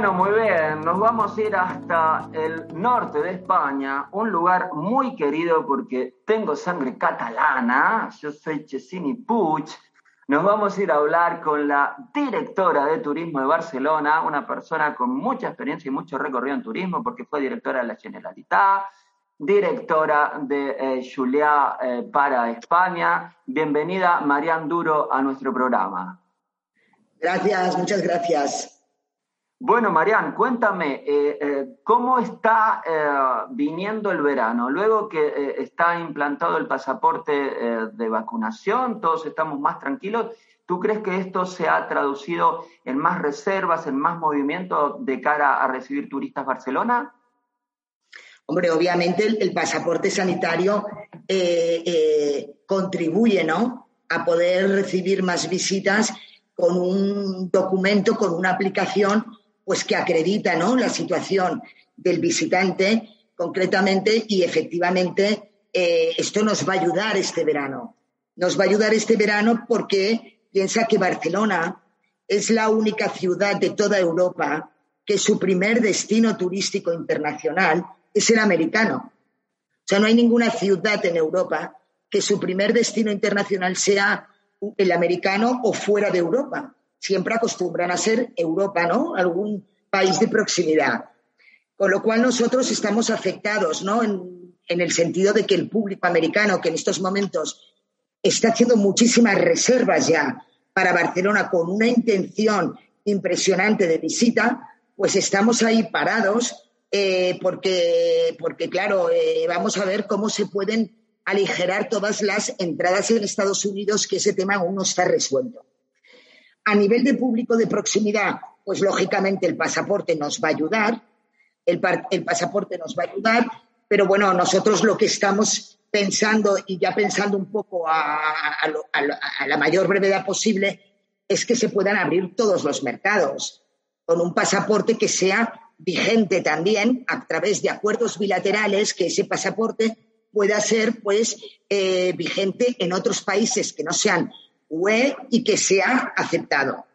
Bueno, muy bien, nos vamos a ir hasta el norte de España, un lugar muy querido porque tengo sangre catalana, yo soy Chesini Puig. Nos vamos a ir a hablar con la directora de turismo de Barcelona, una persona con mucha experiencia y mucho recorrido en turismo porque fue directora de la Generalitat, directora de eh, Julia eh, para España. Bienvenida, Marian Duro, a nuestro programa. Gracias, muchas gracias. Bueno, Marian, cuéntame, eh, eh, ¿cómo está eh, viniendo el verano? Luego que está implantado el pasaporte de vacunación, todos estamos más tranquilos. ¿Tú crees que esto se ha traducido en más reservas, en más movimiento de cara a recibir turistas Barcelona? Hombre, obviamente el, pasaporte sanitario contribuye ¿no? a poder recibir más visitas con un documento, con una aplicación pues que acredita ¿no? la situación del visitante concretamente y efectivamente eh, esto nos va a ayudar este verano. Nos va a ayudar este verano porque piensa que Barcelona es la única ciudad de toda Europa que su primer destino turístico internacional es el americano. O sea, no hay ninguna ciudad en Europa que su primer destino internacional sea el americano o fuera de Europa siempre acostumbran a ser Europa, ¿no? Algún país de proximidad. Con lo cual nosotros estamos afectados, ¿no? En, el sentido de que el público americano, que en estos momentos está haciendo muchísimas reservas ya para Barcelona con una intención impresionante de visita, pues estamos ahí parados eh, porque, porque, claro, eh, vamos a ver cómo se pueden aligerar todas las entradas en Estados Unidos, que ese tema aún no está resuelto. A nivel de público de proximidad, pues lógicamente el pasaporte nos va a ayudar, el, pasaporte nos va a ayudar, pero bueno, nosotros lo que estamos pensando y ya pensando un poco a, la mayor brevedad posible es que se puedan abrir todos los mercados con un pasaporte que sea vigente también a través de acuerdos bilaterales, que ese pasaporte pueda ser pues eh, vigente en otros países que no sean UE y que sea aceptado.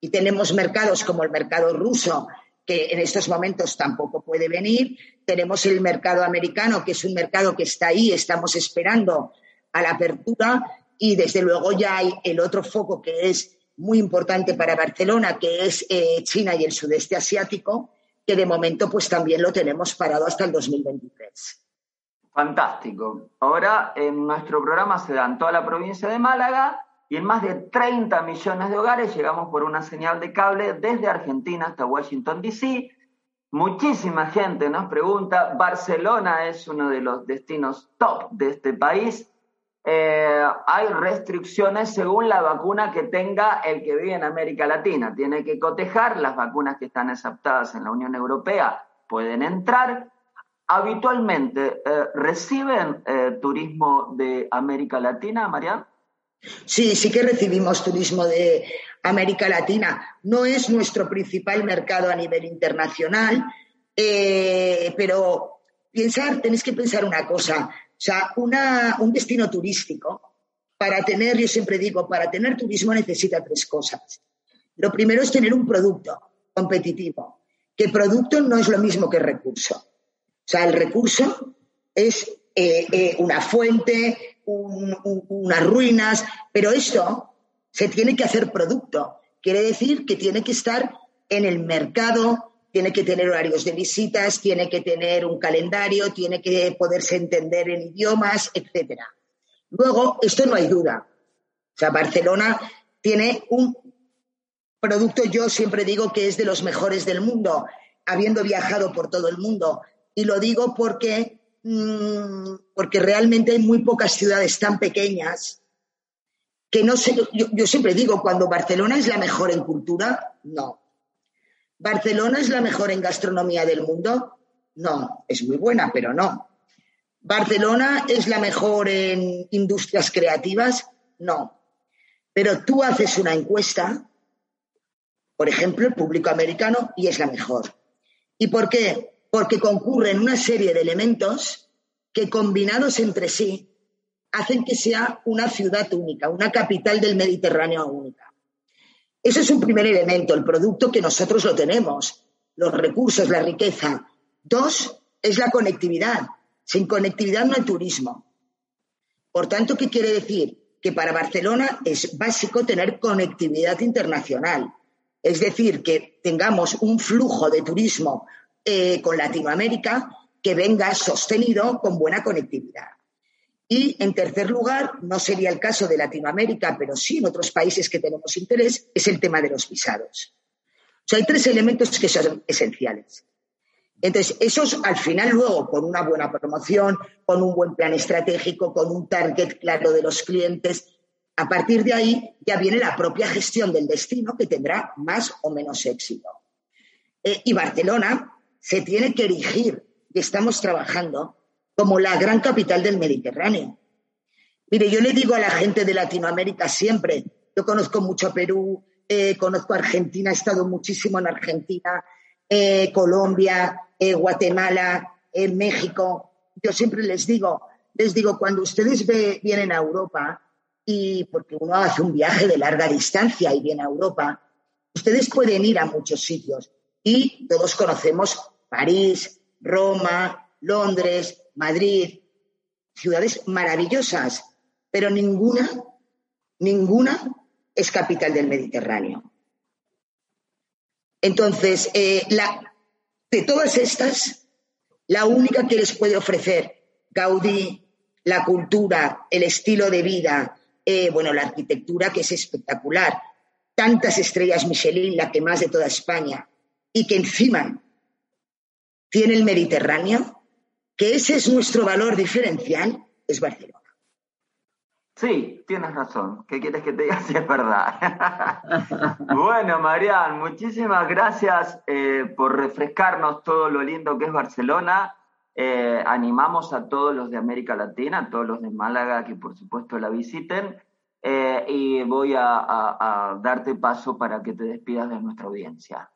Y tenemos mercados como el mercado ruso, que en estos momentos tampoco puede venir. Tenemos el mercado americano, que es un mercado que está ahí, estamos esperando a la apertura. Y desde luego ya hay el otro foco que es muy importante para Barcelona, que es eh, China y el sudeste asiático, que de momento pues también lo tenemos parado hasta el 2023. Fantástico. Ahora en nuestro programa se da en toda la provincia de Málaga y en más de 30 millones de hogares llegamos por una señal de cable desde Argentina hasta Washington, D.C. Muchísima gente nos pregunta, Barcelona es uno de los destinos top de este país. Eh, hay restricciones según la vacuna que tenga el que vive en América Latina. Tiene que cotejar, las vacunas que están aceptadas en la Unión Europea pueden entrar. Habitualmente, eh, ¿reciben eh, turismo de América Latina, Mariana? Sí, sí que recibimos turismo de América Latina. No es nuestro principal mercado a nivel internacional, eh, pero pensar, tenéis que pensar una cosa. O sea, un destino turístico, para tener, yo siempre digo, para tener turismo necesita tres cosas. Lo primero es tener un producto competitivo, que producto no es lo mismo que recurso. O sea, el recurso es eh, eh, una fuente, unas ruinas, pero esto se tiene que hacer producto. Quiere decir que tiene que estar en el mercado, tiene que tener horarios de visitas, tiene que tener un calendario, tiene que poderse entender en idiomas, etcétera. Luego, esto no hay duda. O sea, Barcelona tiene un producto, yo siempre digo que es de los mejores del mundo, habiendo viajado por todo el mundo. Y lo digo porque, porque realmente hay muy pocas ciudades tan pequeñas que no sé, yo, yo siempre digo, cuando Barcelona es la mejor en cultura, no. ¿Barcelona es la mejor en gastronomía del mundo? No, es muy buena, pero no. ¿Barcelona es la mejor en industrias creativas? No. Pero tú haces una encuesta, por ejemplo, el público americano, y es la mejor. ¿Y por qué? Porque concurren una serie de elementos que combinados entre sí hacen que sea una ciudad única, una capital del Mediterráneo única. Ese es un primer elemento, el producto que nosotros lo tenemos, los recursos, la riqueza. Dos, es la conectividad. Sin conectividad no hay turismo. Por tanto, ¿qué quiere decir? Que para Barcelona es básico tener conectividad internacional. Es decir, que tengamos un flujo de turismo eh, con Latinoamérica que venga sostenido con buena conectividad. Y, en tercer lugar, no sería el caso de Latinoamérica, pero sí en otros países que tenemos interés, es el tema de los visados. O sea, hay tres elementos que son esenciales. Entonces, esos al final luego, con una buena promoción, con un buen plan estratégico, con un target claro de los clientes, a partir de ahí ya viene la propia gestión del destino que tendrá más o menos éxito. Eh, y Barcelona se tiene que erigir, y estamos trabajando, como la gran capital del Mediterráneo. Mire, yo le digo a la gente de Latinoamérica siempre, yo conozco mucho Perú, eh, conozco Argentina, he estado muchísimo en Argentina, eh, Colombia, eh, Guatemala, México. Yo siempre les digo, les digo, cuando ustedes vienen a Europa, y porque uno hace un viaje de larga distancia y viene a Europa, ustedes pueden ir a muchos sitios. Y todos conocemos París, Roma, Londres, Madrid, ciudades maravillosas, pero ninguna, ninguna es capital del Mediterráneo. Entonces, eh, de todas estas, la única que les puede ofrecer Gaudí, la cultura, el estilo de vida, eh, bueno, la arquitectura que es espectacular, tantas estrellas Michelin, la que más de toda España, y que encima tiene el Mediterráneo, que ese es nuestro valor diferencial, es Barcelona. Sí, tienes razón. ¿Qué quieres que te diga si es verdad? bueno, Marian, muchísimas gracias eh, por refrescarnos todo lo lindo que es Barcelona. Eh, animamos a todos los de América Latina, a todos los de Málaga que por supuesto la visiten. Eh, y voy a darte paso para que te despidas de nuestra audiencia.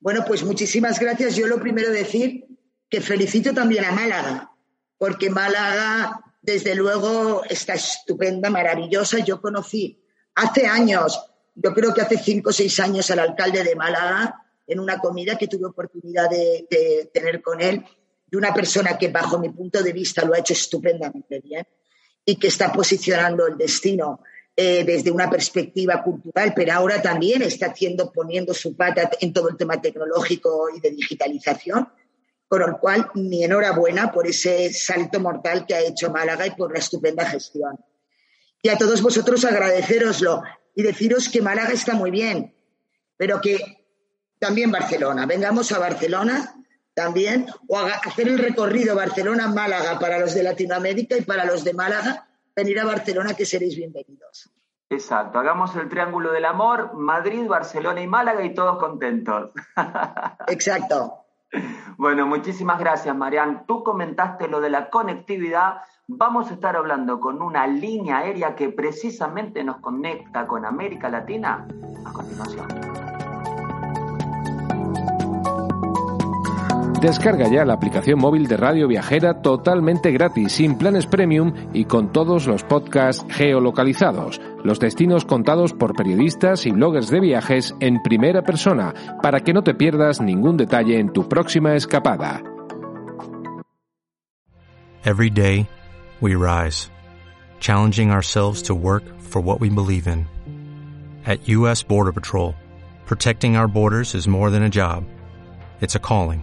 Bueno, pues muchísimas gracias. Yo lo primero decir que felicito también a Málaga, porque Málaga, desde luego, está estupenda, maravillosa. Yo conocí hace años, yo creo que hace cinco o seis años, al alcalde de Málaga en una comida que tuve oportunidad de, tener con él, de una persona que, bajo mi punto de vista, lo ha hecho estupendamente bien y que está posicionando el destino eh, desde una perspectiva cultural, pero ahora también está haciendo, poniendo su pata en todo el tema tecnológico y de digitalización. Con lo cual, mi enhorabuena por ese salto mortal que ha hecho Málaga y por la estupenda gestión. Y a todos vosotros agradeceroslo y deciros que Málaga está muy bien, pero que también Barcelona. Vengamos a Barcelona también, o a hacer el recorrido Barcelona-Málaga para los de Latinoamérica y para los de Málaga, venir a Barcelona que seréis bienvenidos. Exacto, hagamos el triángulo del amor, Madrid, Barcelona y Málaga y todos contentos. Exacto. Bueno, muchísimas gracias, Marian. Tú comentaste lo de la conectividad. Vamos a estar hablando con una línea aérea que precisamente nos conecta con América Latina a continuación. Descarga ya la aplicación móvil de Radio Viajera totalmente gratis, sin planes premium y con todos los podcasts geolocalizados, los destinos contados por periodistas y bloggers de viajes en primera persona, para que no te pierdas ningún detalle en tu próxima escapada. Every day we rise, challenging ourselves to work for what we believe in. At U.S. Border Patrol, protecting our borders is more than a job, it's a calling.